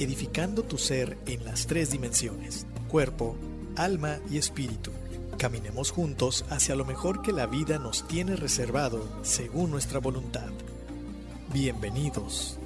edificando tu ser en las tres dimensiones, cuerpo, alma y espíritu. Caminemos juntos hacia lo mejor que la vida nos tiene reservado según nuestra voluntad. Bienvenidos.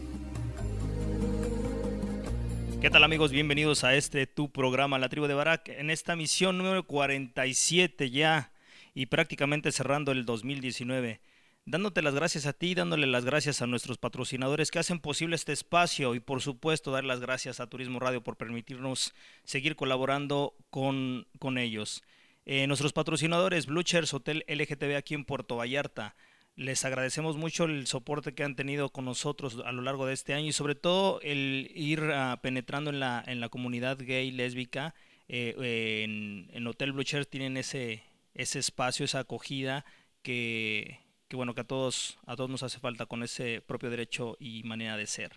¿Qué tal amigos? Bienvenidos a este tu programa La Tribu de Barak en esta misión número 47 ya y prácticamente cerrando el 2019. Dándote las gracias a ti, dándole las gracias a nuestros patrocinadores que hacen posible este espacio y por supuesto dar las gracias a Turismo Radio por permitirnos seguir colaborando con, con ellos. Eh, nuestros patrocinadores, Bluchers Hotel LGTB aquí en Puerto Vallarta. Les agradecemos mucho el soporte que han tenido con nosotros a lo largo de este año y sobre todo el ir uh, penetrando en la, en la comunidad gay, lésbica. Eh, en, en, Hotel Bluchers tienen ese, ese espacio, esa acogida que, que, bueno que a todos, a todos nos hace falta con ese propio derecho y manera de ser.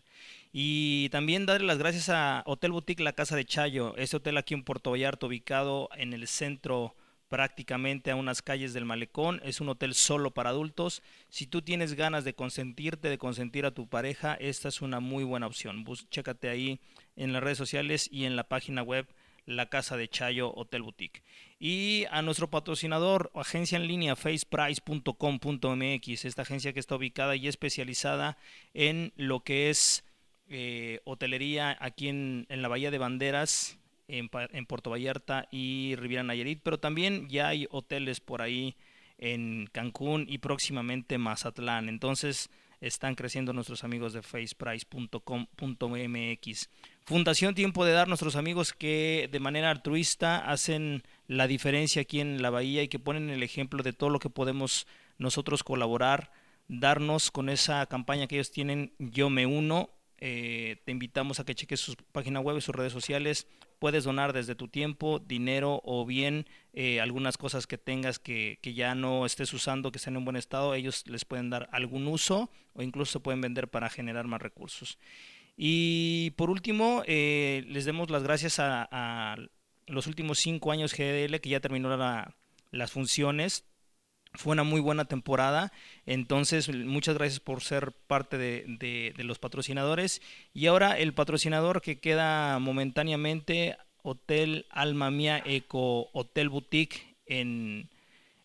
Y también darle las gracias a Hotel Boutique La Casa de Chayo, ese hotel aquí en Puerto Vallarta, ubicado en el centro prácticamente a unas calles del malecón. Es un hotel solo para adultos. Si tú tienes ganas de consentirte, de consentir a tu pareja, esta es una muy buena opción. Chécate ahí en las redes sociales y en la página web La Casa de Chayo Hotel Boutique. Y a nuestro patrocinador, agencia en línea faceprice.com.mx, esta agencia que está ubicada y especializada en lo que es eh, hotelería aquí en, en la Bahía de Banderas, en, en, Puerto Vallarta y Riviera Nayarit, pero también ya hay hoteles por ahí en Cancún y próximamente Mazatlán. Entonces están creciendo nuestros amigos de faceprice.com.mx. Fundación Tiempo de Dar, nuestros amigos que de manera altruista hacen la diferencia aquí en la bahía y que ponen el ejemplo de todo lo que podemos nosotros colaborar, darnos con esa campaña que ellos tienen, Yo Me Uno, eh, te invitamos a que cheques su página web y sus redes sociales. Puedes donar desde tu tiempo, dinero o bien eh, algunas cosas que tengas que, ya no estés usando, que estén en buen estado. Ellos les pueden dar algún uso o incluso se pueden vender para generar más recursos. Y por último, eh, les demos las gracias a, los últimos cinco años GDL que ya terminó la, las funciones fue una muy buena temporada. Entonces, muchas gracias por ser parte de, de, de, los patrocinadores. Y ahora el patrocinador que queda momentáneamente, Hotel Alma Mía Eco Hotel Boutique en,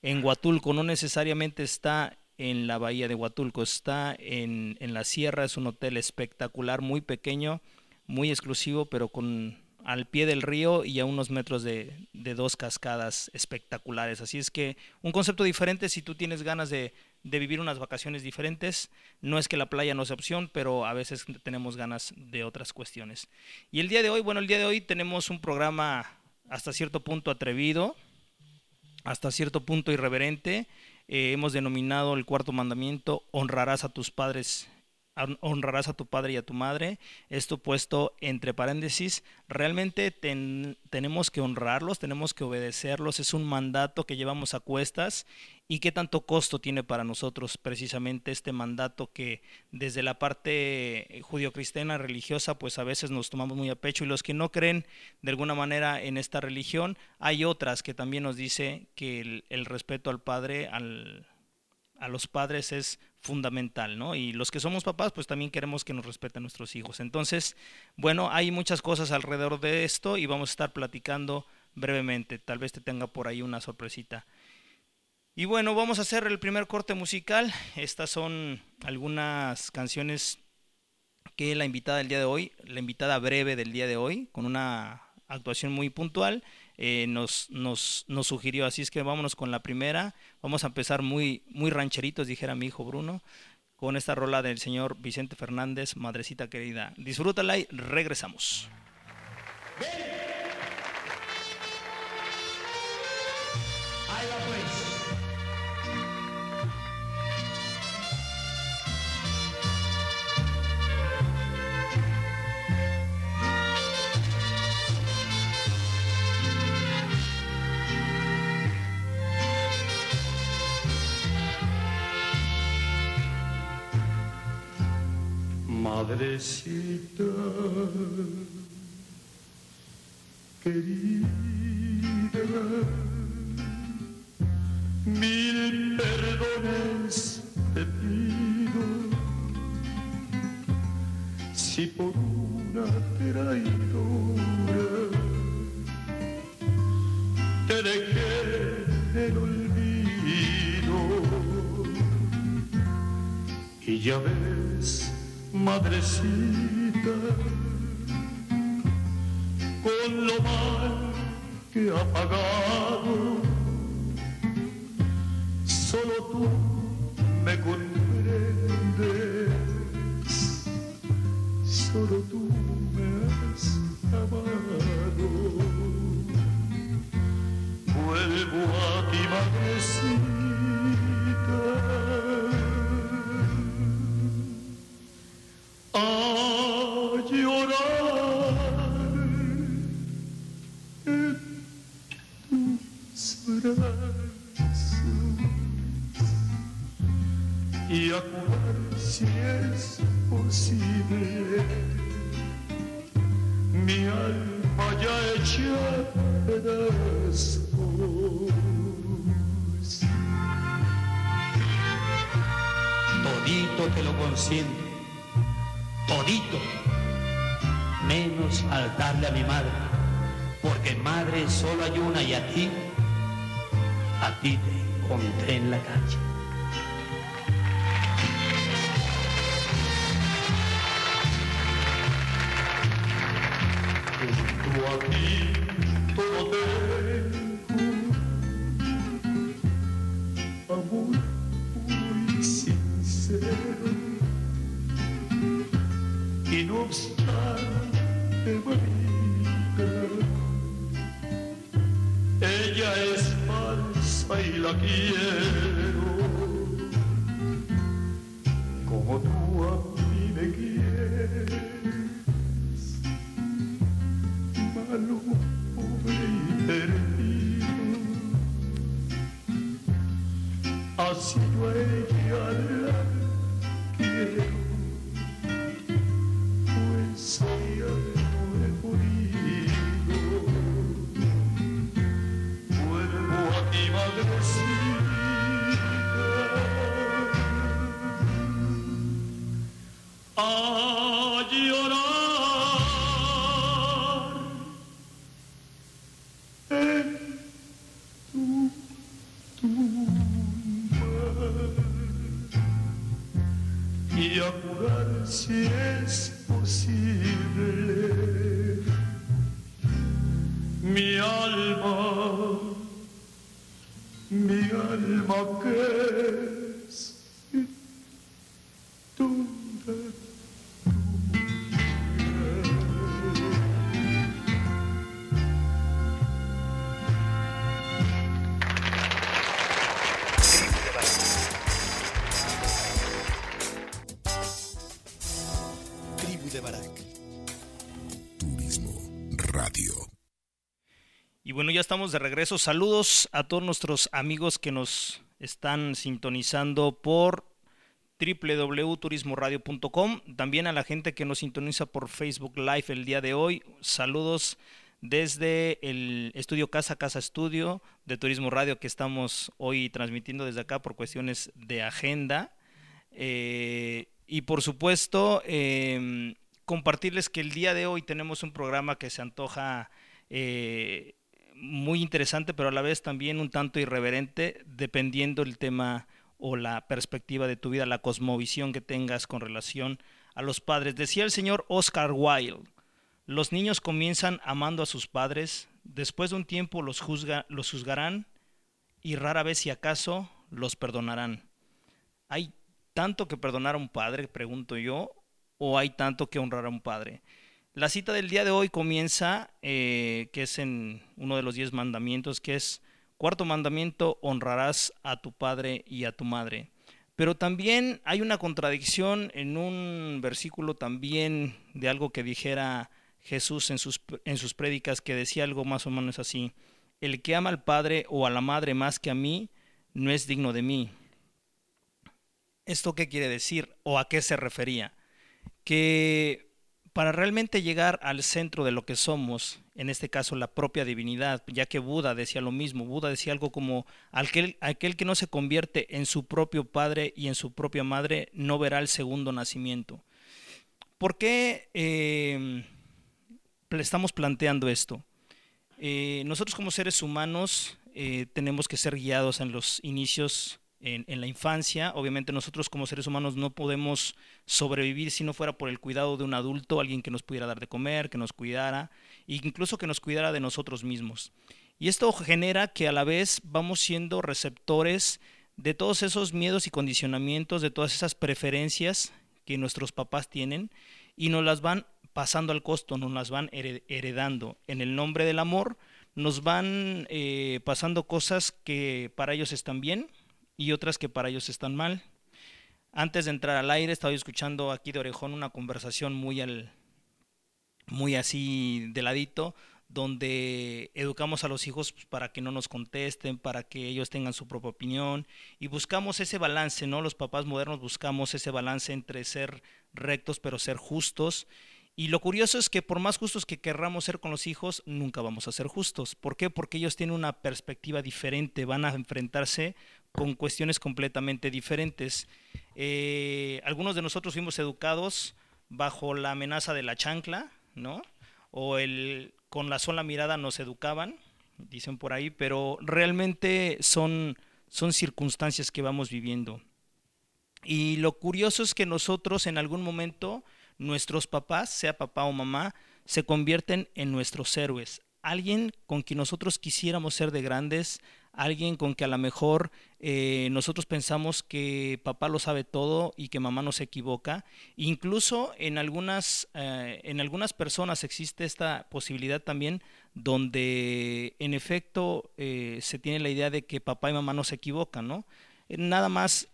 en Huatulco. No necesariamente está en la bahía de Huatulco, está en, en la sierra. Es un hotel espectacular, muy pequeño, muy exclusivo, pero con al pie del río y a unos metros de, dos cascadas espectaculares. Así es que un concepto diferente si tú tienes ganas de, de, vivir unas vacaciones diferentes. No es que la playa no sea opción, pero a veces tenemos ganas de otras cuestiones. Y el día de hoy, bueno, el día de hoy tenemos un programa hasta cierto punto atrevido, hasta cierto punto irreverente. Eh, hemos denominado el cuarto mandamiento, honrarás a tus padres honrarás a tu padre y a tu madre. Esto puesto entre paréntesis, realmente tenemos que honrarlos, tenemos que obedecerlos, es un mandato que llevamos a cuestas. Y qué tanto costo tiene para nosotros precisamente este mandato que desde la parte judio-cristiana religiosa pues a veces nos tomamos muy a pecho y los que no creen de alguna manera en esta religión, hay otras que también nos dice que el respeto al padre, al, a los padres es fundamental, ¿no? Y los que somos papás, pues también queremos que nos respeten nuestros hijos. Entonces, bueno, hay muchas cosas alrededor de esto y vamos a estar platicando brevemente. Tal vez te tenga por ahí una sorpresita. Y bueno, vamos a hacer el primer corte musical. Estas son algunas canciones que la invitada del día de hoy, la invitada breve del día de hoy, con una actuación muy puntual, eh, nos, nos, nos, sugirió. Así es que vámonos con la primera. Vamos a empezar muy, muy rancheritos, dijera mi hijo Bruno, con esta rola del señor Vicente Fernández, Madrecita Querida. Disfrútala y regresamos. Madrecita querida, mil perdones te pido. Si por una traidora te dejé el olvido y ya ves madrecita, con lo mal que ha pagado, solo tú me comprendes, solo tú me has amado. Vuelvo a ti, madrecita. A estamos de regreso. Saludos a todos nuestros amigos que nos están sintonizando por www.turismoradio.com. También a la gente que nos sintoniza por Facebook Live el día de hoy. Saludos desde el estudio Casa Casa Estudio de Turismo Radio que estamos hoy transmitiendo desde acá por cuestiones de agenda. Eh, y por supuesto, em, compartirles que el día de hoy tenemos un programa que se antoja eh, muy interesante, pero a la vez también un tanto irreverente, dependiendo el tema o la perspectiva de tu vida, la cosmovisión que tengas con relación a los padres. Decía el señor Oscar Wilde, los niños comienzan amando a sus padres, después de un tiempo los, juzga, los juzgarán y rara vez si acaso los perdonarán. ¿Hay tanto que perdonar a un padre, pregunto yo, o hay tanto que honrar a un padre? La cita del día de hoy comienza, eh, que es en uno de los diez mandamientos, que es, cuarto mandamiento, honrarás a tu padre y a tu madre. Pero también hay una contradicción en un versículo también de algo que dijera Jesús en sus, en sus prédicas, que decía algo más o menos así, el que ama al padre o a la madre más que a mí, no es digno de mí. ¿Esto qué quiere decir o a qué se refería? Que para realmente llegar al centro de lo que somos, en este caso la propia divinidad, ya que Buda decía lo mismo, Buda decía algo como, aquel, aquel que no se convierte en su propio padre y en su propia madre no verá el segundo nacimiento. ¿Por qué eh, estamos planteando esto? Eh, nosotros como seres humanos eh, tenemos que ser guiados en los inicios en, la infancia. Obviamente nosotros como seres humanos no podemos sobrevivir si no fuera por el cuidado de un adulto, alguien que nos pudiera dar de comer, que nos cuidara, e incluso que nos cuidara de nosotros mismos. Y esto genera que a la vez vamos siendo receptores de todos esos miedos y condicionamientos, de todas esas preferencias que nuestros papás tienen y nos las van pasando al costo, nos las van heredando. En el nombre del amor nos van eh, pasando cosas que para ellos están bien, y otras que para ellos están mal. Antes de entrar al aire estaba escuchando aquí de orejón una conversación muy al muy así de ladito donde educamos a los hijos pues, para que no nos contesten, para que ellos tengan su propia opinión y buscamos ese balance, ¿no? Los papás modernos buscamos ese balance entre ser rectos pero ser justos y lo curioso es que por más justos que querramos ser con los hijos, nunca vamos a ser justos. ¿Por qué? Porque ellos tienen una perspectiva diferente, van a enfrentarse con cuestiones completamente diferentes. Eh, algunos de nosotros fuimos educados bajo la amenaza de la chancla, ¿no? O el con la sola mirada nos educaban, dicen por ahí, pero realmente son, son circunstancias que vamos viviendo. Y lo curioso es que nosotros en algún momento nuestros papás, sea papá o mamá, se convierten en nuestros héroes. Alguien con quien nosotros quisiéramos ser de grandes, alguien con que a lo mejor eh, nosotros pensamos que papá lo sabe todo y que mamá no se equivoca. Incluso en algunas, eh, en algunas personas existe esta posibilidad también donde en efecto eh, se tiene la idea de que papá y mamá no se equivocan, ¿no? Nada más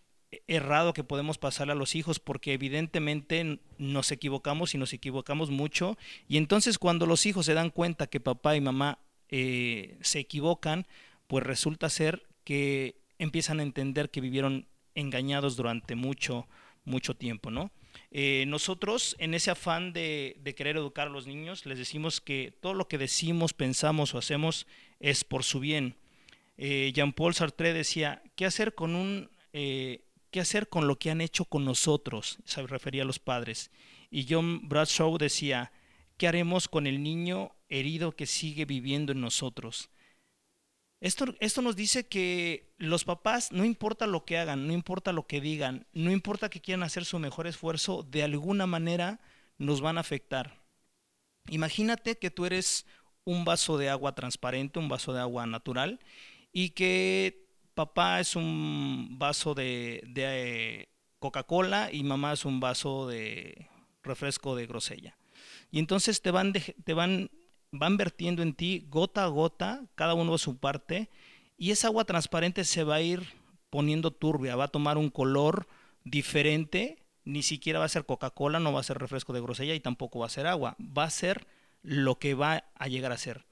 errado que podemos pasarle a los hijos porque evidentemente nos equivocamos y nos equivocamos mucho y entonces cuando los hijos se dan cuenta que papá y mamá eh, se equivocan pues resulta ser que empiezan a entender que vivieron engañados durante mucho mucho tiempo no eh, nosotros en ese afán de, querer educar a los niños les decimos que todo lo que decimos pensamos o hacemos es por su bien eh, Jean Paul Sartre decía qué hacer con un qué hacer con lo que han hecho con nosotros, se refería a los padres. Y John Bradshaw decía, ¿qué haremos con el niño herido que sigue viviendo en nosotros? Esto, esto nos dice que los papás, no importa lo que hagan, no importa lo que digan, no importa que quieran hacer su mejor esfuerzo, de alguna manera nos van a afectar. Imagínate que tú eres un vaso de agua transparente, un vaso de agua natural, y que papá es un vaso de, eh, Coca-Cola y mamá es un vaso de refresco de grosella. Y entonces te van, te van, van vertiendo en ti gota a gota, cada uno a su parte, y esa agua transparente se va a ir poniendo turbia, va a tomar un color diferente, ni siquiera va a ser Coca-Cola, no va a ser refresco de grosella y tampoco va a ser agua, va a ser lo que va a llegar a ser.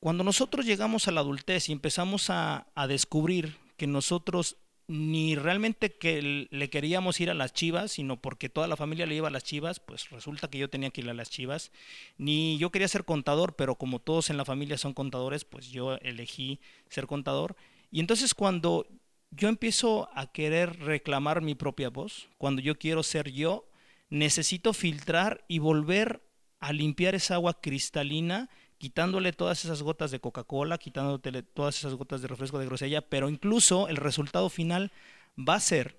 Cuando nosotros llegamos a la adultez y empezamos a, a descubrir que nosotros ni realmente que le queríamos ir a las chivas, sino porque toda la familia le iba a las chivas, pues resulta que yo tenía que ir a las chivas. Ni yo quería ser contador, pero como todos en la familia son contadores, pues yo elegí ser contador. Y entonces cuando yo empiezo a querer reclamar mi propia voz, cuando yo quiero ser yo, necesito filtrar y volver a limpiar esa agua cristalina quitándole todas esas gotas de Coca-Cola, quitándole todas esas gotas de refresco de grosella, pero incluso el resultado final va a ser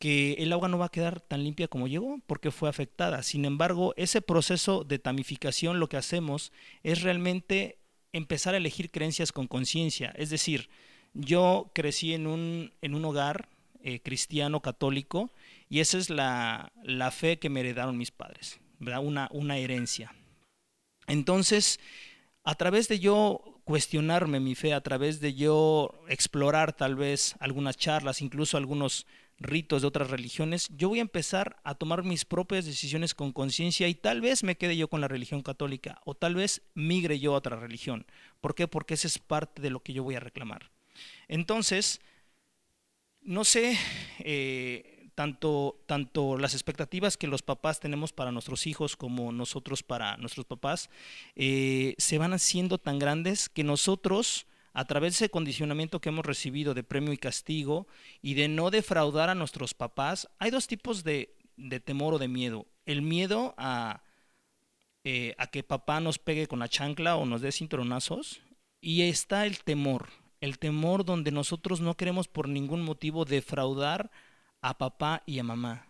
que el agua no va a quedar tan limpia como llegó porque fue afectada. Sin embargo, ese proceso de tamificación lo que hacemos es realmente empezar a elegir creencias con conciencia. Es decir, yo crecí en un, en un hogar eh, cristiano católico y esa es la, la, fe que me heredaron mis padres. Una, una herencia. Entonces, a través de yo cuestionarme mi fe, a través de yo explorar tal vez algunas charlas, incluso algunos ritos de otras religiones, yo voy a empezar a tomar mis propias decisiones con conciencia y tal vez me quede yo con la religión católica o tal vez migre yo a otra religión. ¿Por qué? Porque esa es parte de lo que yo voy a reclamar. Entonces, no sé, eh, tanto, tanto las expectativas que los papás tenemos para nuestros hijos como nosotros para nuestros papás, eh, se van haciendo tan grandes que nosotros, a través de ese condicionamiento que hemos recibido de premio y castigo y de no defraudar a nuestros papás, hay dos tipos de, de temor o de miedo. El miedo a, eh, a que papá nos pegue con la chancla o nos dé cinturonazos y está el temor, el temor donde nosotros no queremos por ningún motivo defraudar a papá y a mamá.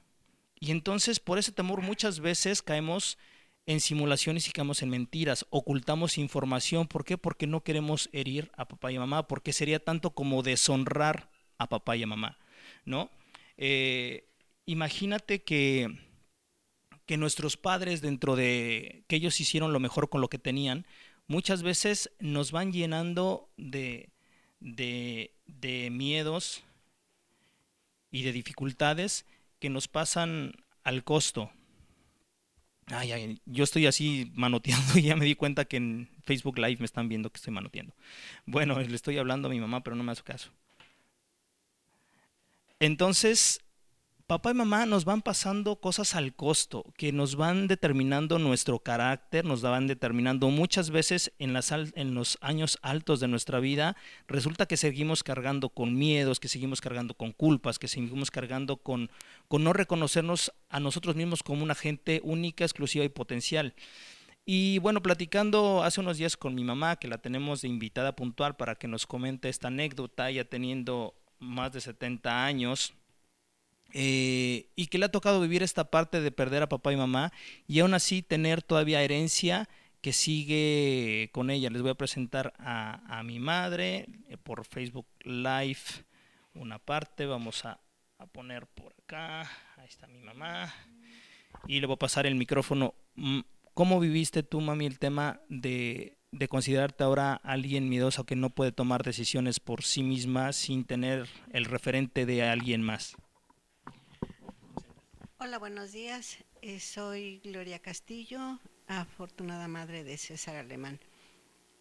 Y entonces por ese temor muchas veces caemos en simulaciones y caemos en mentiras, ocultamos información. ¿Por qué? Porque no queremos herir a papá y a mamá, porque sería tanto como deshonrar a papá y a mamá, ¿no? Eh, imagínate que, que nuestros padres, dentro de que ellos hicieron lo mejor con lo que tenían, muchas veces nos van llenando de, de, de miedos, y de dificultades que nos pasan al costo. Ay, ay, yo estoy así manoteando y ya me di cuenta que en Facebook Live me están viendo que estoy manoteando. Bueno, le estoy hablando a mi mamá, pero no me hace caso. Entonces, papá y mamá nos van pasando cosas al costo, que nos van determinando nuestro carácter, nos van determinando muchas veces en, las, los años altos de nuestra vida, resulta que seguimos cargando con miedos, que seguimos cargando con culpas, que seguimos cargando con, con no reconocernos a nosotros mismos como una gente única, exclusiva y potencial. Y bueno, platicando hace unos días con mi mamá, que la tenemos de invitada puntual para que nos comente esta anécdota, ya teniendo más de 70 años, eh, y que le ha tocado vivir esta parte de perder a papá y mamá y aún así tener todavía herencia que sigue con ella. Les voy a presentar a, mi madre eh, por Facebook Live una parte. Vamos a, poner por acá. Ahí está mi mamá. Y le voy a pasar el micrófono. Mm, ¿Cómo viviste tú, mami, el tema de, de considerarte ahora alguien miedoso que no puede tomar decisiones por sí misma sin tener el referente de alguien más? Hola, buenos días. Eh, soy Gloria Castillo, afortunada madre de César Alemán.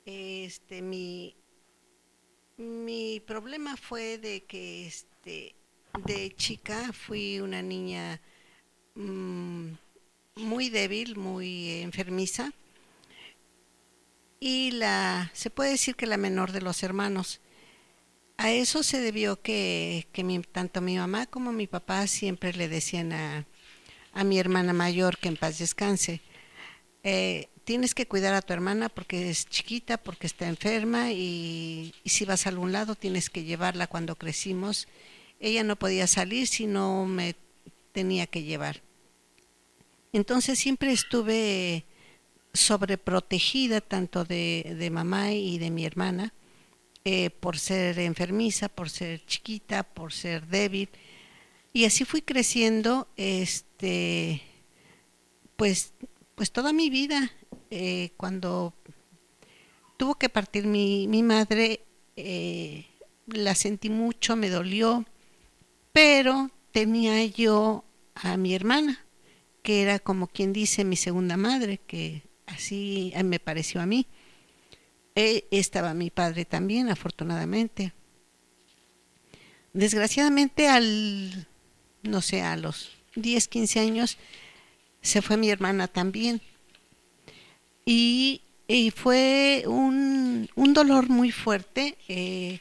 Este, mi, mi problema fue de que este, de chica fui una niña mm, muy débil, muy enfermiza y la, se puede decir que la menor de los hermanos. A eso se debió que, tanto mi mamá como mi papá siempre le decían a, mi hermana mayor, que en paz descanse, eh, tienes que cuidar a tu hermana porque es chiquita, porque está enferma y, y, si vas a algún lado tienes que llevarla cuando crecimos. Ella no podía salir si no me tenía que llevar. Entonces siempre estuve sobreprotegida tanto de, de mamá y de mi hermana eh, por ser enfermiza, por ser chiquita, por ser débil. Y así fui creciendo, este, pues, pues toda mi vida. Eh, cuando tuvo que partir mi, mi madre, eh, la sentí mucho, me dolió, pero tenía yo a mi hermana, que era como quien dice mi segunda madre, que así me pareció a mí. Eh, estaba mi padre también, afortunadamente. Desgraciadamente al, no sé, a los 10, 15 años se fue mi hermana también. Y, y fue un, un, dolor muy fuerte, eh,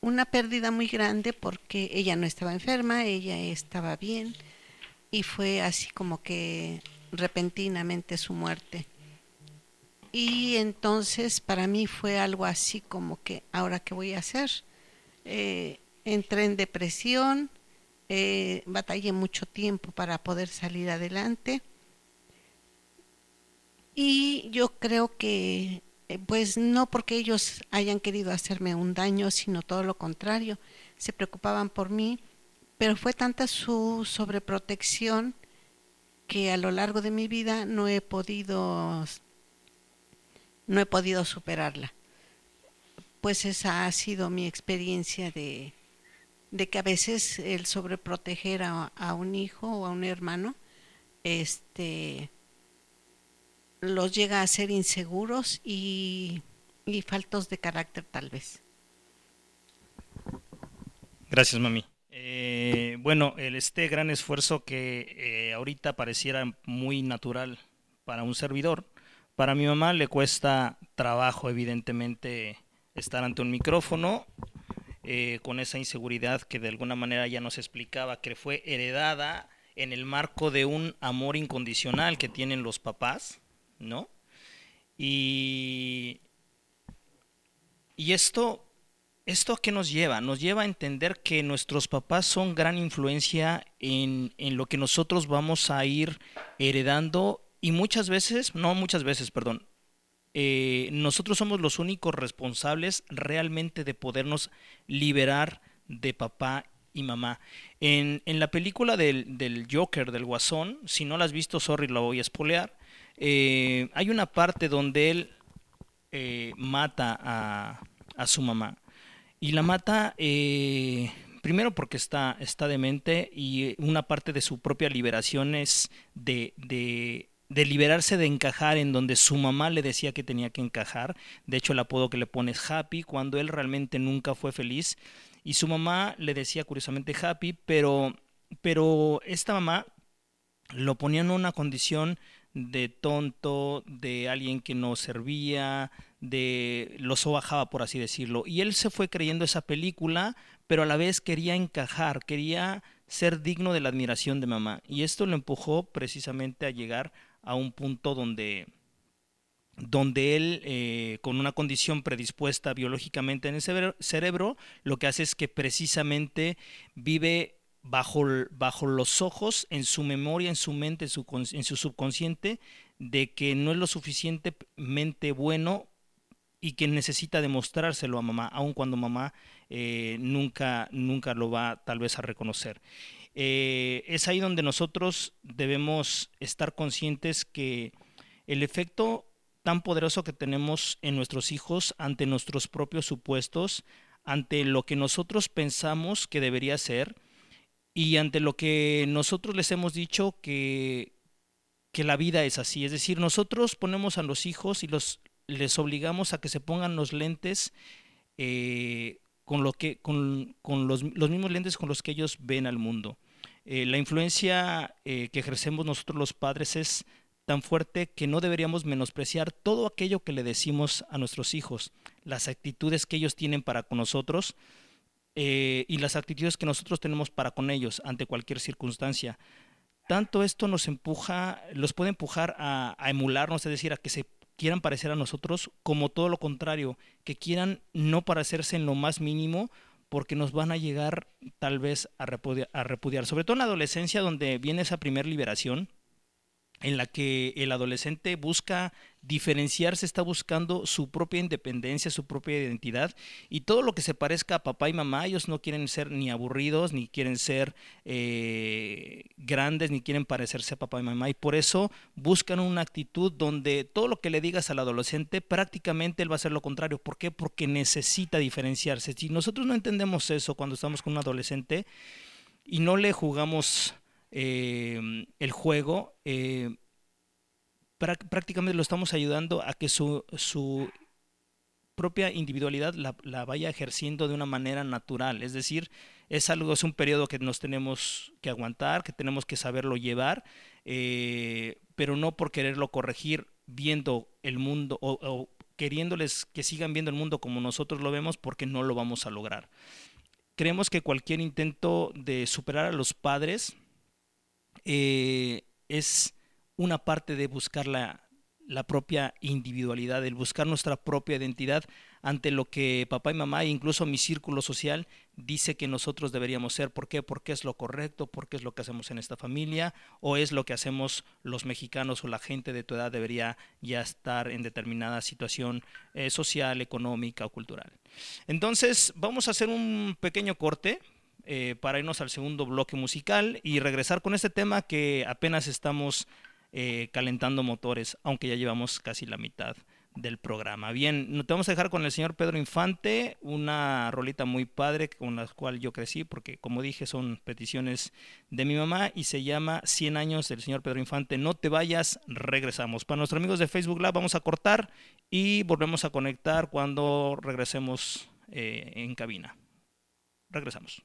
una pérdida muy grande porque ella no estaba enferma, ella estaba bien y fue así como que repentinamente su muerte. Y entonces para mí fue algo así como que, ¿ahora qué voy a hacer? Eh, entré en depresión, eh, batallé mucho tiempo para poder salir adelante. Y yo creo que, eh, pues no porque ellos hayan querido hacerme un daño, sino todo lo contrario, se preocupaban por mí, pero fue tanta su sobreprotección que a lo largo de mi vida no he podido no he podido superarla. Pues esa ha sido mi experiencia de, de que a veces el sobreproteger a, a un hijo o a un hermano, este los llega a ser inseguros y, y faltos de carácter tal vez. Gracias, mami. Eh, bueno, este gran esfuerzo que eh, ahorita pareciera muy natural para un servidor, para mi mamá le cuesta trabajo, evidentemente, estar ante un micrófono eh, con esa inseguridad que de alguna manera ya nos explicaba que fue heredada en el marco de un amor incondicional que tienen los papás, ¿no? Y, y esto, ¿esto a qué nos lleva? Nos lleva a entender que nuestros papás son gran influencia en, en lo que nosotros vamos a ir heredando y muchas veces, no muchas veces, perdón, eh, nosotros somos los únicos responsables realmente de podernos liberar de papá y mamá. En, en la película del, del, Joker, del Guasón, si no la has visto, sorry, la voy a espolear, eh, hay una parte donde él eh, mata a, a, su mamá. Y la mata primero porque está, está demente y una parte de su propia liberación es de, de de liberarse de encajar en donde su mamá le decía que tenía que encajar. De hecho, el apodo que le pone es Happy, cuando él realmente nunca fue feliz. Y su mamá le decía curiosamente Happy, pero, pero esta mamá lo ponía en una condición de tonto, de alguien que no servía, de lo sobajaba, por así decirlo. Y él se fue creyendo esa película, pero a la vez quería encajar, quería ser digno de la admiración de mamá. Y esto lo empujó precisamente a llegar a un punto donde, donde él, eh, con una condición predispuesta biológicamente en el cerebro, lo que hace es que precisamente vive bajo, bajo los ojos, en su memoria, en su mente, en su, en su subconsciente, de que no es lo suficientemente bueno y que necesita demostrárselo a mamá, aun cuando mamá eh, nunca, nunca lo va tal vez a reconocer. Eh, es ahí donde nosotros debemos estar conscientes que el efecto tan poderoso que tenemos en nuestros hijos ante nuestros propios supuestos, ante lo que nosotros pensamos que debería ser y ante lo que nosotros les hemos dicho que, que la vida es así. Es decir, nosotros ponemos a los hijos y los, les obligamos a que se pongan los lentes eh, con, lo que, con, con los, los, mismos lentes con los que ellos ven al mundo. Eh, la influencia eh, que ejercemos nosotros los padres es tan fuerte que no deberíamos menospreciar todo aquello que le decimos a nuestros hijos, las actitudes que ellos tienen para con nosotros eh, y las actitudes que nosotros tenemos para con ellos ante cualquier circunstancia. Tanto esto nos empuja, los puede empujar a, a emularnos, es decir, a que se quieran parecer a nosotros, como todo lo contrario, que quieran no parecerse en lo más mínimo, porque nos van a llegar tal vez a repudiar, a repudiar. sobre todo en la adolescencia donde viene esa primera liberación, en la que el adolescente busca diferenciarse, está buscando su propia independencia, su propia identidad y todo lo que se parezca a papá y mamá, ellos no quieren ser ni aburridos, ni quieren ser eh, grandes, ni quieren parecerse a papá y mamá y por eso buscan una actitud donde todo lo que le digas al adolescente prácticamente él va a hacer lo contrario. ¿Por qué? Porque necesita diferenciarse. Si nosotros no entendemos eso cuando estamos con un adolescente y no le jugamos eh, el juego, eh, prácticamente lo estamos ayudando a que su, su propia individualidad la, la, vaya ejerciendo de una manera natural. Es decir, es algo, es un periodo que nos tenemos que aguantar, que tenemos que saberlo llevar, eh, pero no por quererlo corregir viendo el mundo o, queriéndoles que sigan viendo el mundo como nosotros lo vemos porque no lo vamos a lograr. Creemos que cualquier intento de superar a los padres eh, es una parte de buscar la, la propia individualidad, el buscar nuestra propia identidad ante lo que papá y mamá e incluso mi círculo social dice que nosotros deberíamos ser. ¿Por qué? Porque es lo correcto, porque es lo que hacemos en esta familia o es lo que hacemos los mexicanos o la gente de tu edad debería ya estar en determinada situación eh, social, económica o cultural. Entonces vamos a hacer un pequeño corte. Eh, para irnos al segundo bloque musical y regresar con este tema que apenas estamos eh, calentando motores, aunque ya llevamos casi la mitad del programa. Bien, te vamos a dejar con el señor Pedro Infante, una rolita muy padre con la cual yo crecí, porque como dije son peticiones de mi mamá y se llama 100 años del señor Pedro Infante. No te vayas, regresamos. Para nuestros amigos de Facebook Live vamos a cortar y volvemos a conectar cuando regresemos eh, en cabina. Regresamos.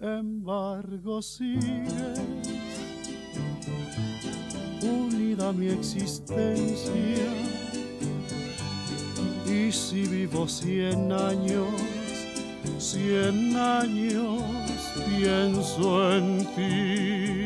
embargo sigue unida mi existencia. Y si vivo cien años, cien años pienso en ti.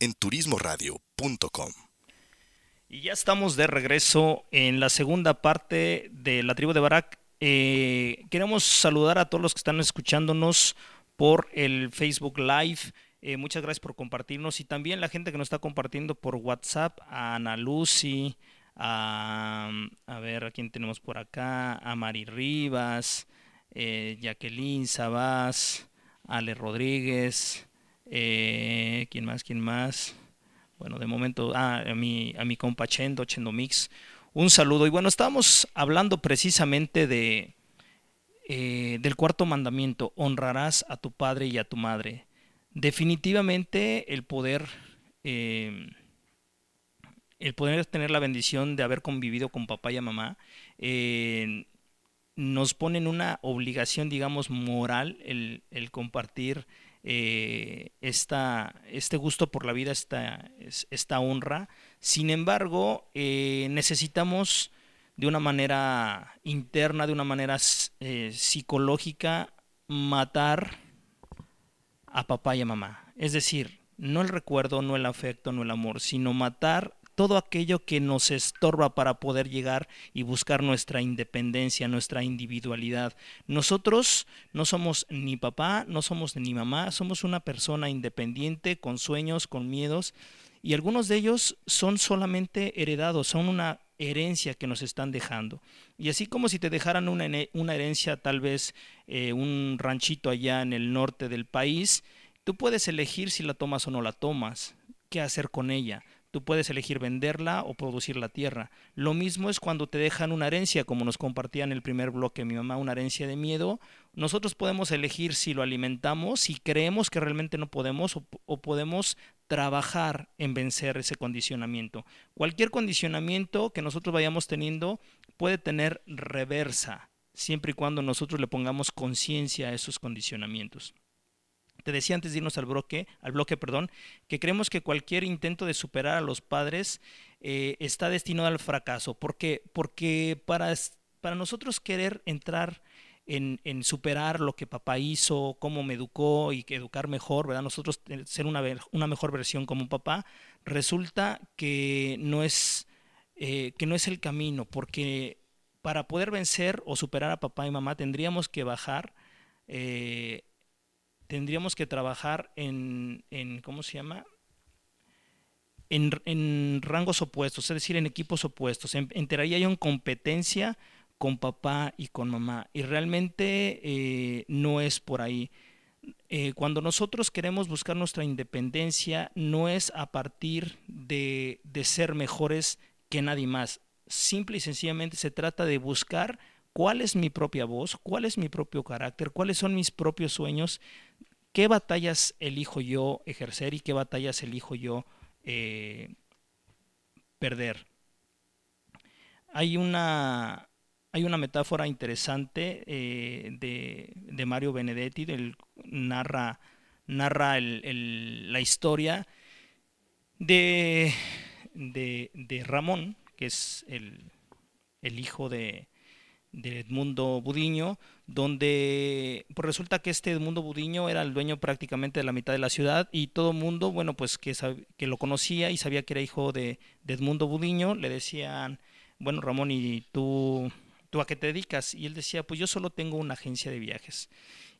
en turismoradio.com. Y ya estamos de regreso en la segunda parte de la tribu de Barak. Eh, queremos saludar a todos los que están escuchándonos por el Facebook Live. Eh, muchas gracias por compartirnos y también la gente que nos está compartiendo por WhatsApp, a Ana Lucy, a, a ver a quién tenemos por acá, a Mari Rivas, eh, Jacqueline Sabás, Ale Rodríguez, eh, ¿quién más? ¿Quién más? Bueno, de momento, ah, a mi, a compa Chendo, Mix, un saludo. Y bueno, estábamos hablando precisamente de eh, del cuarto mandamiento, honrarás a tu padre y a tu madre. Definitivamente el poder, eh, el poder tener la bendición de haber convivido con papá y mamá, eh, nos pone en una obligación, digamos, moral el compartir eh, esta, este gusto por la vida, esta, esta honra. Sin embargo, eh, necesitamos de una manera interna, de una manera eh, psicológica, matar a papá y a mamá. Es decir, no el recuerdo, no el afecto, no el amor, sino matar todo aquello que nos estorba para poder llegar y buscar nuestra independencia, nuestra individualidad. Nosotros no somos ni papá, no somos ni mamá, somos una persona independiente, con sueños, con miedos, y algunos de ellos son solamente heredados, son una herencia que nos están dejando. Y así como si te dejaran una, herencia, tal vez eh, un ranchito allá en el norte del país, tú puedes elegir si la tomas o no la tomas, qué hacer con ella. Tú puedes elegir venderla o producir la tierra. Lo mismo es cuando te dejan una herencia, como nos compartía en el primer bloque mi mamá, una herencia de miedo. Nosotros podemos elegir si lo alimentamos, si creemos que realmente no podemos o, o podemos trabajar en vencer ese condicionamiento. Cualquier condicionamiento que nosotros vayamos teniendo puede tener reversa, siempre y cuando nosotros le pongamos conciencia a esos condicionamientos. Te decía antes de irnos al bloque, al bloque perdón, que creemos que cualquier intento de superar a los padres eh, está destinado al fracaso. ¿Por qué? Porque para, para nosotros querer entrar en, en, superar lo que papá hizo, cómo me educó y que educar mejor, ¿verdad? Nosotros ser una, una mejor versión como papá, resulta que no es, eh, que no es el camino, porque para poder vencer o superar a papá y mamá tendríamos que bajar eh, tendríamos que trabajar en, en ¿cómo se llama? En, en, rangos opuestos, es decir, en equipos opuestos. Yo en competencia con papá y con mamá. Y realmente eh, no es por ahí. Eh, cuando nosotros queremos buscar nuestra independencia, no es a partir de, de ser mejores que nadie más. Simple y sencillamente se trata de buscar cuál es mi propia voz, cuál es mi propio carácter, cuáles son mis propios sueños, qué batallas elijo yo ejercer y qué batallas elijo yo eh, perder. Hay una, hay una metáfora interesante eh, de, Mario Benedetti, del, narra, narra la historia de, de, Ramón, que es el, el hijo de, de Edmundo Budiño, donde pues resulta que este Edmundo Budiño era el dueño prácticamente de la mitad de la ciudad y todo mundo, bueno, pues que, que lo conocía y sabía que era hijo de, Edmundo Budiño, le decían, bueno, Ramón, ¿y tú, tú a qué te dedicas? Y él decía, pues yo solo tengo una agencia de viajes.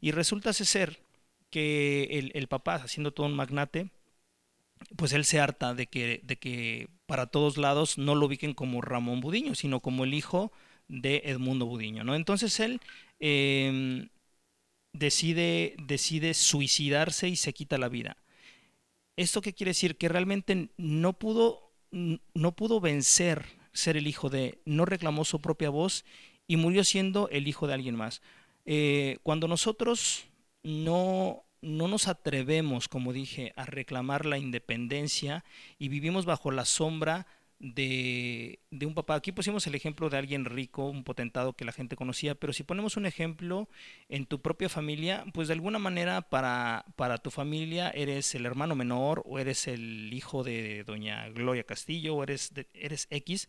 Y resulta ser que el, el papá, haciendo todo un magnate, pues él se harta de que, de que para todos lados no lo ubiquen como Ramón Budiño, sino como el hijo de Edmundo Budiño, ¿no? Entonces él em, decide, decide suicidarse y se quita la vida. ¿Esto qué quiere decir? Que realmente no pudo, no pudo vencer ser el hijo de, no reclamó su propia voz y murió siendo el hijo de alguien más. Eh, cuando nosotros no, no nos atrevemos, como dije, a reclamar la independencia y vivimos bajo la sombra de, un papá. Aquí pusimos el ejemplo de alguien rico, un potentado que la gente conocía, pero si ponemos un ejemplo en tu propia familia, pues de alguna manera para, para tu familia eres el hermano menor o eres el hijo de doña Gloria Castillo o eres, eres X.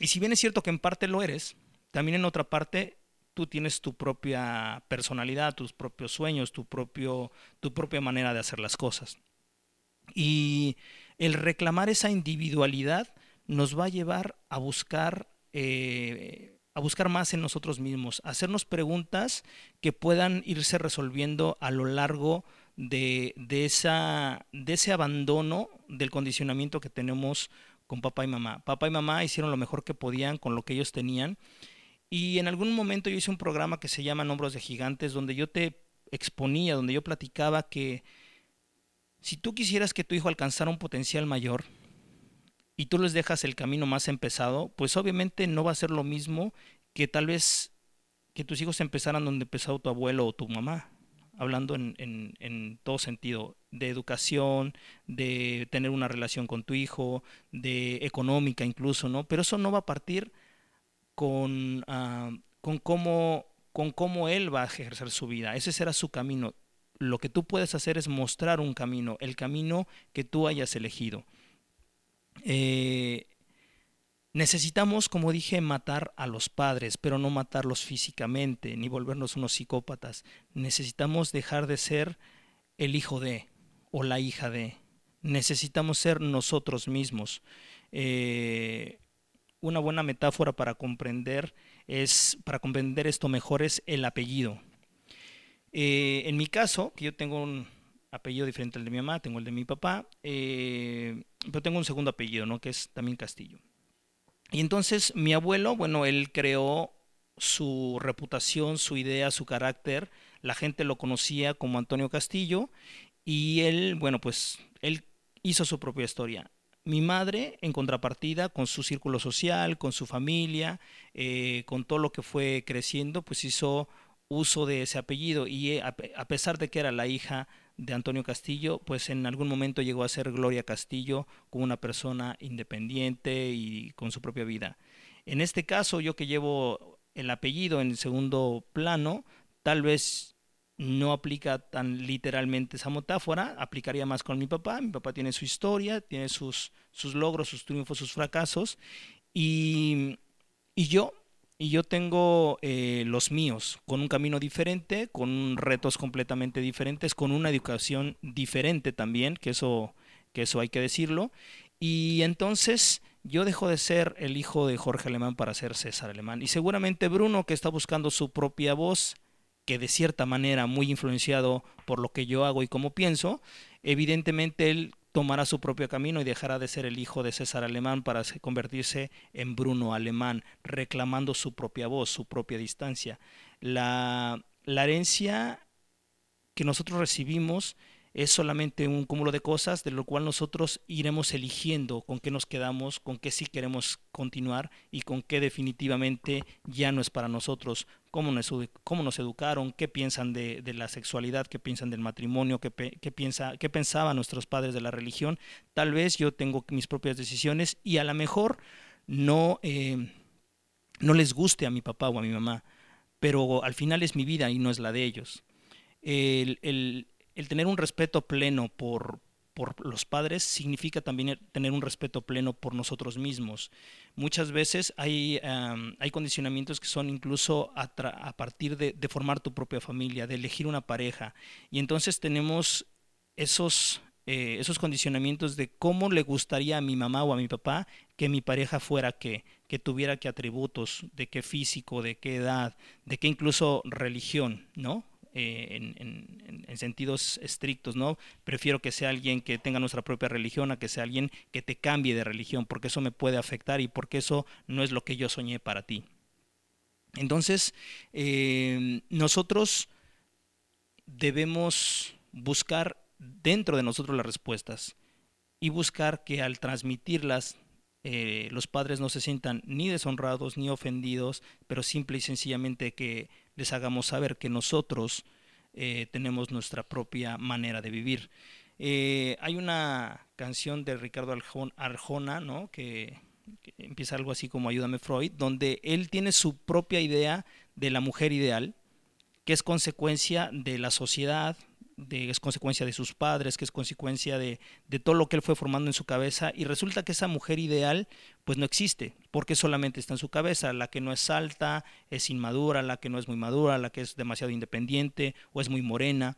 Y si bien es cierto que en parte lo eres, también en otra parte tú tienes tu propia personalidad, tus propios sueños, tu, propio, tu propia manera de hacer las cosas. Y el reclamar esa individualidad nos va a llevar a buscar, eh, a buscar más en nosotros mismos, a hacernos preguntas que puedan irse resolviendo a lo largo de, esa, de ese abandono del condicionamiento que tenemos con papá y mamá. Papá y mamá hicieron lo mejor que podían con lo que ellos tenían. Y en algún momento yo hice un programa que se llama Nombros de Gigantes, donde yo te exponía, donde yo platicaba que si tú quisieras que tu hijo alcanzara un potencial mayor y tú les dejas el camino más empezado, pues obviamente no va a ser lo mismo que tal vez que tus hijos empezaran donde empezó tu abuelo o tu mamá, hablando en, todo sentido, de educación, de tener una relación con tu hijo, de económica incluso, ¿no? Pero eso no va a partir con, ah, con, cómo, con cómo él va a ejercer su vida, ese será su camino lo que tú puedes hacer es mostrar un camino, el camino que tú hayas elegido. Eh, necesitamos, como dije, matar a los padres, pero no matarlos físicamente, ni volvernos unos psicópatas. Necesitamos dejar de ser el hijo de o la hija de. Necesitamos ser nosotros mismos. Eh, una buena metáfora para comprender es para comprender esto mejor es el apellido. Eh, en mi caso, que yo tengo un apellido diferente al de mi mamá, tengo el de mi papá, eh, pero tengo un segundo apellido, ¿no? Que es también Castillo. Y entonces mi abuelo, bueno, él creó su reputación, su idea, su carácter. La gente lo conocía como Antonio Castillo y él, bueno, pues él hizo su propia historia. Mi madre, en contrapartida, con su círculo social, con su familia, eh, con todo lo que fue creciendo, pues hizo uso de ese apellido y eh, a pesar de que era la hija de Antonio Castillo, pues en algún momento llegó a ser Gloria Castillo como una persona independiente y con su propia vida. En este caso, yo que llevo el apellido en el segundo plano, tal vez no aplica tan literalmente esa metáfora, aplicaría más con mi papá. Mi papá tiene su historia, tiene sus, sus logros, sus triunfos, sus fracasos. Y, y yo y yo tengo eh, los míos, con un camino diferente, con retos completamente diferentes, con una educación diferente también, que eso, que eso hay que decirlo. Y entonces yo dejo de ser el hijo de Jorge Alemán para ser César Alemán. Y seguramente Bruno, que está buscando su propia voz, que de cierta manera muy influenciado por lo que yo hago y cómo pienso, evidentemente él tomará su propio camino y dejará de ser el hijo de César Alemán para convertirse en Bruno Alemán, reclamando su propia voz, su propia distancia. La, la herencia que nosotros recibimos es solamente un cúmulo de cosas de lo cual nosotros iremos eligiendo con qué nos quedamos, con qué sí queremos continuar y con qué definitivamente ya no es para nosotros, cómo nos, cómo nos educaron, qué piensan de, la sexualidad, qué piensan del matrimonio, qué, piensa, qué pensaban nuestros padres de la religión. Tal vez yo tengo mis propias decisiones y a lo mejor no, eh, no les guste a mi papá o a mi mamá, pero al final es mi vida y no es la de ellos. el, el tener un respeto pleno por, por los padres significa también tener un respeto pleno por nosotros mismos. Muchas veces hay, hay condicionamientos que son incluso a, partir de, formar tu propia familia, de elegir una pareja. Y entonces tenemos esos, eh, esos condicionamientos de cómo le gustaría a mi mamá o a mi papá que mi pareja fuera qué, que tuviera qué atributos, de qué físico, de qué edad, de qué incluso religión, ¿no? Eh, en, en, en, sentidos estrictos, ¿no? Prefiero que sea alguien que tenga nuestra propia religión a que sea alguien que te cambie de religión, porque eso me puede afectar y porque eso no es lo que yo soñé para ti. Entonces, eh, nosotros debemos buscar dentro de nosotros las respuestas y buscar que al transmitirlas eh, los padres no se sientan ni deshonrados ni ofendidos, pero simple y sencillamente que les hagamos saber que nosotros eh, tenemos nuestra propia manera de vivir. Eh, hay una canción de Ricardo Arjona, ¿no? que, que empieza algo así como Ayúdame Freud, donde él tiene su propia idea de la mujer ideal, que es consecuencia de la sociedad, es consecuencia de sus padres, que es consecuencia de, de, todo lo que él fue formando en su cabeza, y resulta que esa mujer ideal pues no existe, porque solamente está en su cabeza, la que no es alta, es inmadura, la que no es muy madura, la que es demasiado independiente o es muy morena.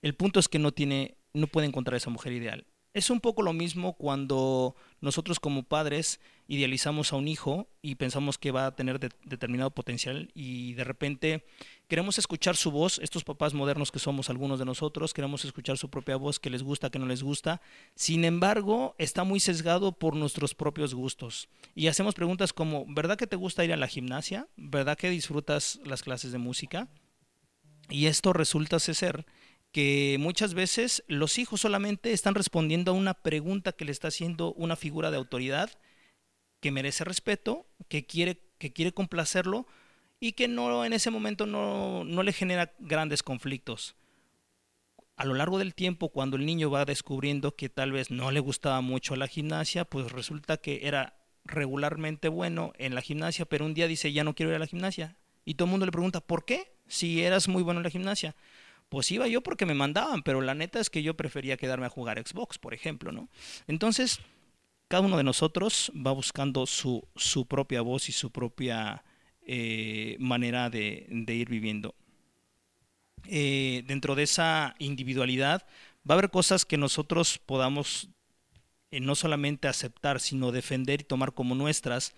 El punto es que no tiene, no puede encontrar esa mujer ideal. Es un poco lo mismo cuando nosotros como padres idealizamos a un hijo y pensamos que va a tener de, determinado potencial y de repente queremos escuchar su voz, estos papás modernos que somos algunos de nosotros, queremos escuchar su propia voz, que les gusta, que no les gusta, sin embargo está muy sesgado por nuestros propios gustos y hacemos preguntas como, ¿verdad que te gusta ir a la gimnasia? ¿Verdad que disfrutas las clases de música? Y esto resulta ser que muchas veces los hijos solamente están respondiendo a una pregunta que le está haciendo una figura de autoridad que merece respeto, que quiere, que quiere complacerlo y que no en ese momento no, no le genera grandes conflictos. A lo largo del tiempo, cuando el niño va descubriendo que tal vez no le gustaba mucho la gimnasia, pues resulta que era regularmente bueno en la gimnasia, pero un día dice, ya no quiero ir a la gimnasia. Y todo el mundo le pregunta, ¿por qué? Si eras muy bueno en la gimnasia. Pues iba yo porque me mandaban, pero la neta es que yo prefería quedarme a jugar Xbox, por ejemplo, ¿no? Entonces, cada uno de nosotros va buscando su, su propia voz y su propia eh, manera de, ir viviendo. Eh, dentro de esa individualidad va a haber cosas que nosotros podamos eh, no solamente aceptar, sino defender y tomar como nuestras.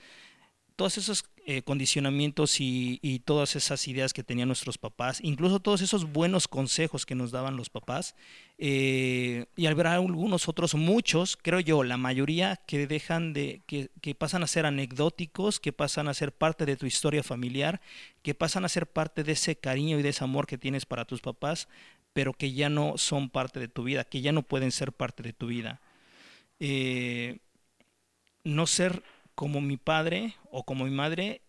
Todos esos eh, condicionamientos y, todas esas ideas que tenían nuestros papás, incluso todos esos buenos consejos que nos daban los papás, eh, y habrá algunos otros, muchos, creo yo, la mayoría que dejan de, que, que, pasan a ser anecdóticos, que pasan a ser parte de tu historia familiar, que pasan a ser parte de ese cariño y de ese amor que tienes para tus papás, pero que ya no son parte de tu vida, que ya no pueden ser parte de tu vida. Eh, no ser como mi padre o como mi madre,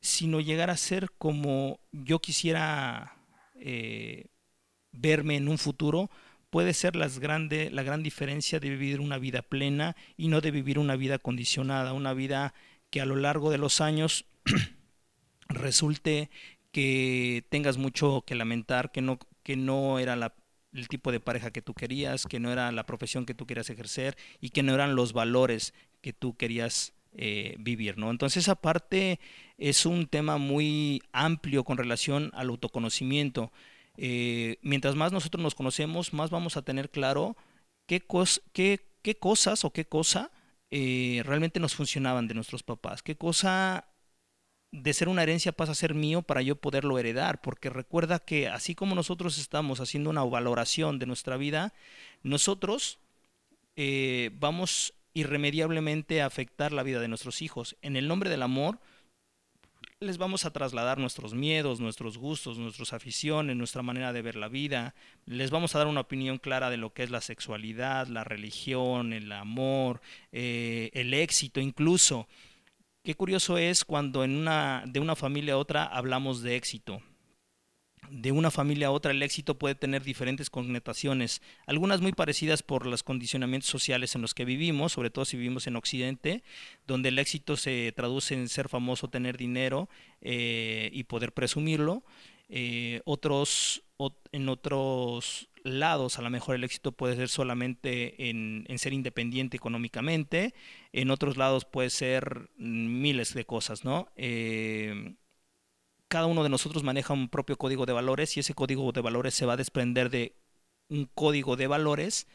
sino llegar a ser como yo quisiera eh, verme en un futuro, puede ser grande, la gran diferencia de vivir una vida plena y no de vivir una vida condicionada, una vida que a lo largo de los años resulte que tengas mucho que lamentar, que no, que no era el tipo de pareja que tú querías, que no era la profesión que tú querías ejercer y que no eran los valores que tú querías eh, vivir, ¿no? Entonces, esa parte es un tema muy amplio con relación al autoconocimiento. Eh, mientras más nosotros nos conocemos, más vamos a tener claro qué cosas o qué cosa eh, realmente nos funcionaban de nuestros papás, qué cosa de ser una herencia pasa a ser mío para yo poderlo heredar, porque recuerda que así como nosotros estamos haciendo una valoración de nuestra vida, nosotros eh, vamos irremediablemente afectar la vida de nuestros hijos. En el nombre del amor, les vamos a trasladar nuestros miedos, nuestros gustos, nuestras aficiones, nuestra manera de ver la vida. Les vamos a dar una opinión clara de lo que es la sexualidad, la religión, el amor, eh, el éxito incluso. Qué curioso es cuando en una, de una familia a otra hablamos de éxito de una familia a otra el éxito puede tener diferentes connotaciones, algunas muy parecidas por los condicionamientos sociales en los que vivimos, sobre todo si vivimos en Occidente, donde el éxito se traduce en ser famoso, tener dinero eh, y poder presumirlo. Eh, otros, en otros lados, a lo mejor el éxito puede ser solamente en, ser independiente económicamente, en otros lados puede ser miles de cosas, ¿no? Eh, cada uno de nosotros maneja un propio código de valores y ese código de valores se va a desprender de un código de valores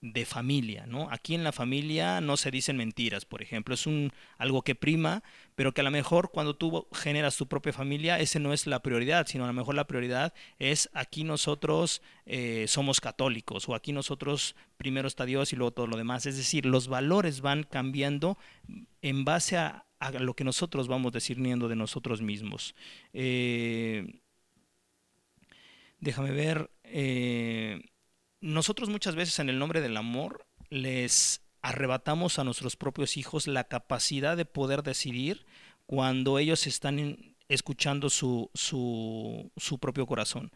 de familia, ¿no? Aquí en la familia no se dicen mentiras, por ejemplo, es un algo que prima, pero que a lo mejor cuando tú generas tu propia familia, ese no es la prioridad, sino a lo mejor la prioridad es aquí nosotros eh, somos católicos o aquí nosotros primero está Dios y luego todo lo demás. Es decir, los valores van cambiando en base a, lo que nosotros vamos discerniendo de nosotros mismos. Eh, déjame ver. Eh, nosotros muchas veces en el nombre del amor les arrebatamos a nuestros propios hijos la capacidad de poder decidir cuando ellos están escuchando su, su, su propio corazón.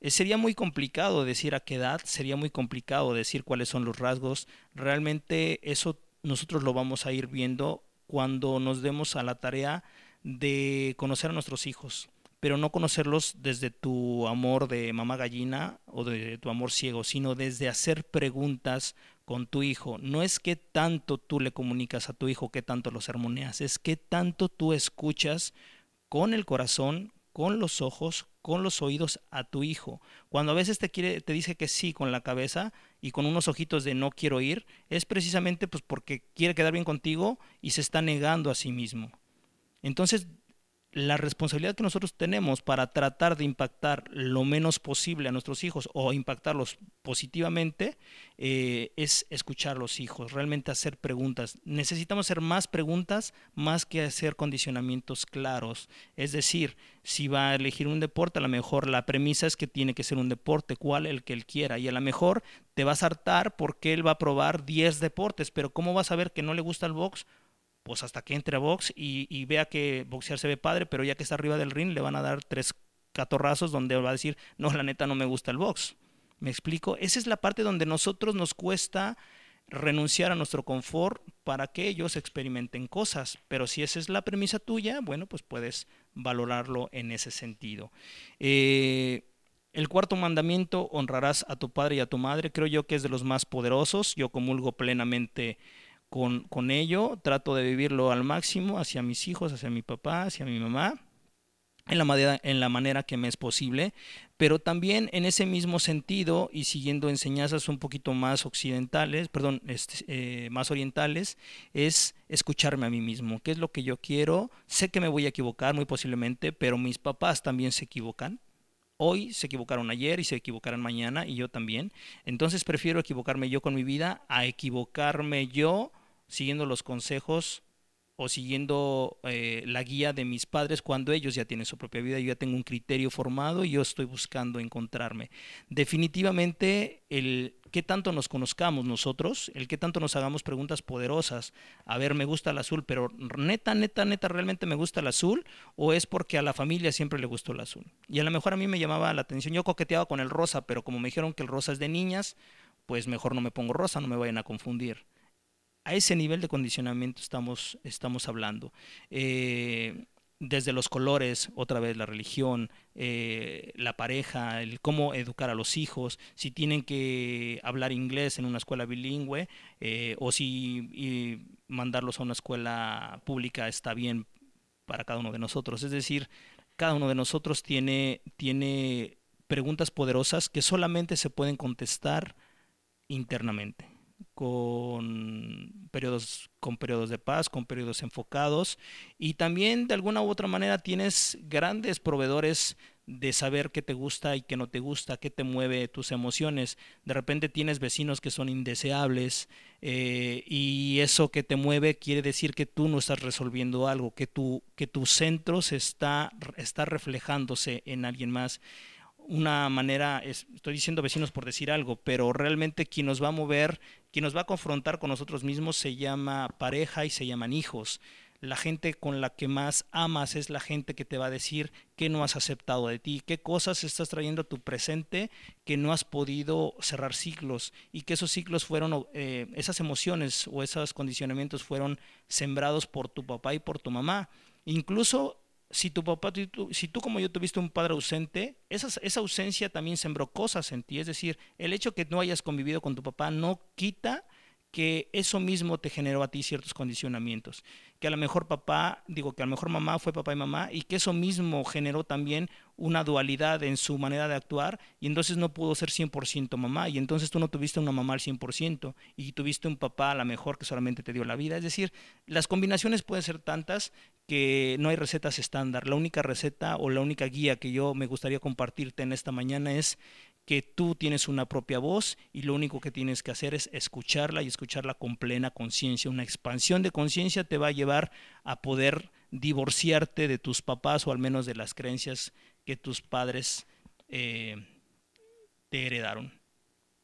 Eh, sería muy complicado decir a qué edad, sería muy complicado decir cuáles son los rasgos. Realmente eso nosotros lo vamos a ir viendo cuando nos demos a la tarea de conocer a nuestros hijos pero no conocerlos desde tu amor de mamá gallina o de tu amor ciego, sino desde hacer preguntas con tu hijo. No es que tanto tú le comunicas a tu hijo, que tanto lo sermoneas, es que tanto tú escuchas con el corazón, con los ojos, con los oídos a tu hijo. Cuando a veces te quiere te dice que sí con la cabeza y con unos ojitos de no quiero ir, es precisamente pues porque quiere quedar bien contigo y se está negando a sí mismo. Entonces, la responsabilidad que nosotros tenemos para tratar de impactar lo menos posible a nuestros hijos o impactarlos positivamente eh, es escuchar a los hijos, realmente hacer preguntas. Necesitamos hacer más preguntas más que hacer condicionamientos claros. Es decir, si va a elegir un deporte, a lo mejor la premisa es que tiene que ser un deporte, cuál el que él quiera. Y a lo mejor te vas a hartar porque él va a probar 10 deportes, pero ¿cómo vas a ver que no le gusta el box? Pues hasta que entre a box y, vea que boxear se ve padre, pero ya que está arriba del ring le van a dar tres catorrazos donde va a decir, no, la neta no me gusta el box. ¿Me explico? Esa es la parte donde nosotros nos cuesta renunciar a nuestro confort para que ellos experimenten cosas. Pero si esa es la premisa tuya, bueno, pues puedes valorarlo en ese sentido. Eh, el cuarto mandamiento, honrarás a tu padre y a tu madre, creo yo que es de los más poderosos. Yo comulgo plenamente con, ello, trato de vivirlo al máximo hacia mis hijos, hacia mi papá, hacia mi mamá, en la, manera, en la manera que me es posible, pero también en ese mismo sentido y siguiendo enseñanzas un poquito más occidentales, perdón, este, eh, más orientales, es escucharme a mí mismo, qué es lo que yo quiero, sé que me voy a equivocar muy posiblemente, pero mis papás también se equivocan, hoy se equivocaron ayer y se equivocarán mañana y yo también. Entonces prefiero equivocarme yo con mi vida a equivocarme yo siguiendo los consejos o siguiendo eh, la guía de mis padres cuando ellos ya tienen su propia vida, yo ya tengo un criterio formado y yo estoy buscando encontrarme. Definitivamente el que tanto nos conozcamos nosotros, el que tanto nos hagamos preguntas poderosas, a ver, me gusta el azul, pero neta, neta, neta, realmente me gusta el azul, o es porque a la familia siempre le gustó el azul. Y a lo mejor a mí me llamaba la atención, yo coqueteaba con el rosa, pero como me dijeron que el rosa es de niñas, pues mejor no me pongo rosa, no me vayan a confundir a ese nivel de condicionamiento estamos, estamos hablando. Eh, desde los colores, otra vez la religión, eh, la pareja, el cómo educar a los hijos, si tienen que hablar inglés en una escuela bilingüe eh, o si mandarlos a una escuela pública está bien para cada uno de nosotros. Es decir, cada uno de nosotros tiene, tiene preguntas poderosas que solamente se pueden contestar internamente con periodos, con periodos de paz, con periodos enfocados y también de alguna u otra manera tienes grandes proveedores de saber qué te gusta y qué no te gusta, qué te mueve tus emociones. De repente tienes vecinos que son indeseables eh, y eso que te mueve quiere decir que tú no estás resolviendo algo, que tu, que tu centro se está, está reflejándose en alguien más una manera, estoy diciendo vecinos por decir algo, pero realmente quien nos va a mover, quien nos va a confrontar con nosotros mismos se llama pareja y se llaman hijos. La gente con la que más amas es la gente que te va a decir qué no has aceptado de ti, qué cosas estás trayendo a tu presente que no has podido cerrar ciclos y que esos ciclos fueron, eh, esas emociones o esos condicionamientos fueron sembrados por tu papá y por tu mamá. Incluso si tu papá, si tú como yo tuviste un padre ausente, esa, ausencia también sembró cosas en ti. Es decir, el hecho que no hayas convivido con tu papá no quita que eso mismo te generó a ti ciertos condicionamientos, que a lo mejor papá, digo que a lo mejor mamá fue papá y mamá y que eso mismo generó también una dualidad en su manera de actuar y entonces no pudo ser 100% mamá y entonces tú no tuviste una mamá al 100% y tuviste un papá a lo mejor que solamente te dio la vida, es decir, las combinaciones pueden ser tantas que no hay recetas estándar, la única receta o la única guía que yo me gustaría compartirte en esta mañana es que tú tienes una propia voz y lo único que tienes que hacer es escucharla y escucharla con plena conciencia. Una expansión de conciencia te va a llevar a poder divorciarte de tus papás o al menos de las creencias que tus padres eh, te heredaron.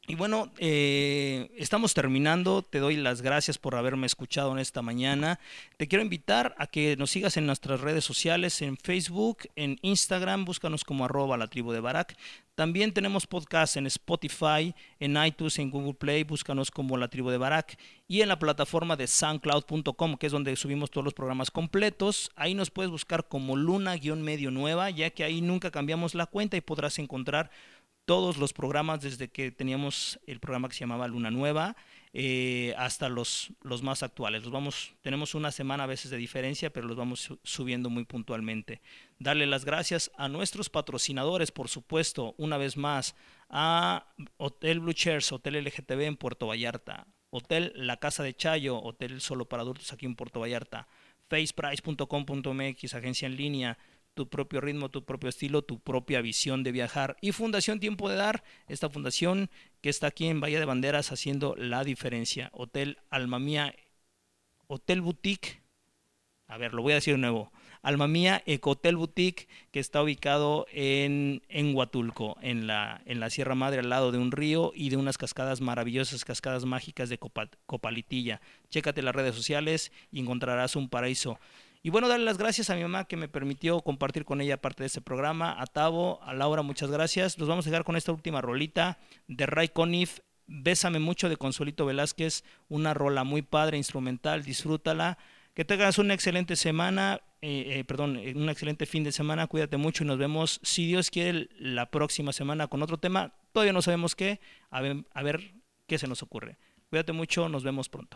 Y bueno, eh, estamos terminando. Te doy las gracias por haberme escuchado en esta mañana. Te quiero invitar a que nos sigas en nuestras redes sociales, en Facebook, en Instagram, búscanos como arroba la tribu de Barak. También tenemos podcast en Spotify, en iTunes, en Google Play, búscanos como la tribu de Barak y en la plataforma de soundcloud.com, que es donde subimos todos los programas completos. Ahí nos puedes buscar como Luna-Medio Nueva, ya que ahí nunca cambiamos la cuenta y podrás encontrar todos los programas desde que teníamos el programa que se llamaba Luna Nueva eh, hasta los, los más actuales. Los vamos, tenemos una semana a veces de diferencia, pero los vamos subiendo muy puntualmente. Darle las gracias a nuestros patrocinadores, por supuesto, una vez más, a Hotel Blue Chairs, Hotel LGTB en Puerto Vallarta, Hotel La Casa de Chayo, Hotel Solo para Adultos aquí en Puerto Vallarta, faceprice.com.mx, agencia en línea, tu propio ritmo, tu propio estilo, tu propia visión de viajar. Y Fundación Tiempo de Dar, esta fundación que está aquí en Bahía de Banderas haciendo la diferencia. Hotel Alma Mía, Hotel Boutique, a ver, lo voy a decir de nuevo. Alma Mía Ecotel Boutique, que está ubicado en, en Huatulco, en la, en la Sierra Madre, al lado de un río y de unas cascadas maravillosas, cascadas mágicas de Copalitilla. Chécate las redes sociales y encontrarás un paraíso. Y bueno, darle las gracias a mi mamá que me permitió compartir con ella parte de este programa. A Tavo, a Laura, muchas gracias. Nos vamos a dejar con esta última rolita de Ray Conniff. Bésame mucho de Consuelito Velázquez. Una rola muy padre, instrumental. Disfrútala. Que tengas una excelente semana. Eh, eh, perdón, eh, un excelente fin de semana. Cuídate mucho y nos vemos, si Dios quiere, la próxima semana con otro tema. Todavía no sabemos qué. a ver qué se nos ocurre. Cuídate mucho. Nos vemos pronto.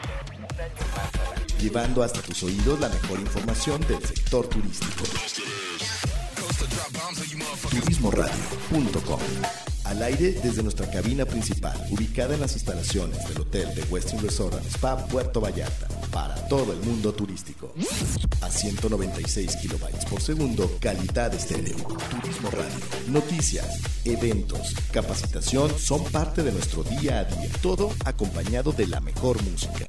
Llevando hasta tus oídos la mejor información del sector turístico. Turismoradio.com Al aire desde nuestra cabina principal, ubicada en las instalaciones del Hotel de Westin Resort and Spa Puerto Vallarta, para todo el mundo turístico. A 196 kilobytes por segundo, calidad estéreo. Turismo Radio. Noticias, eventos, capacitación son parte de nuestro día a día. Todo acompañado de la mejor música.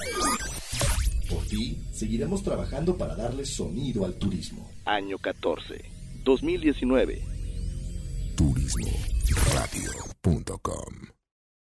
Por ti, seguiremos trabajando para darle sonido al turismo. Año 14, 2019. Turismoradio.com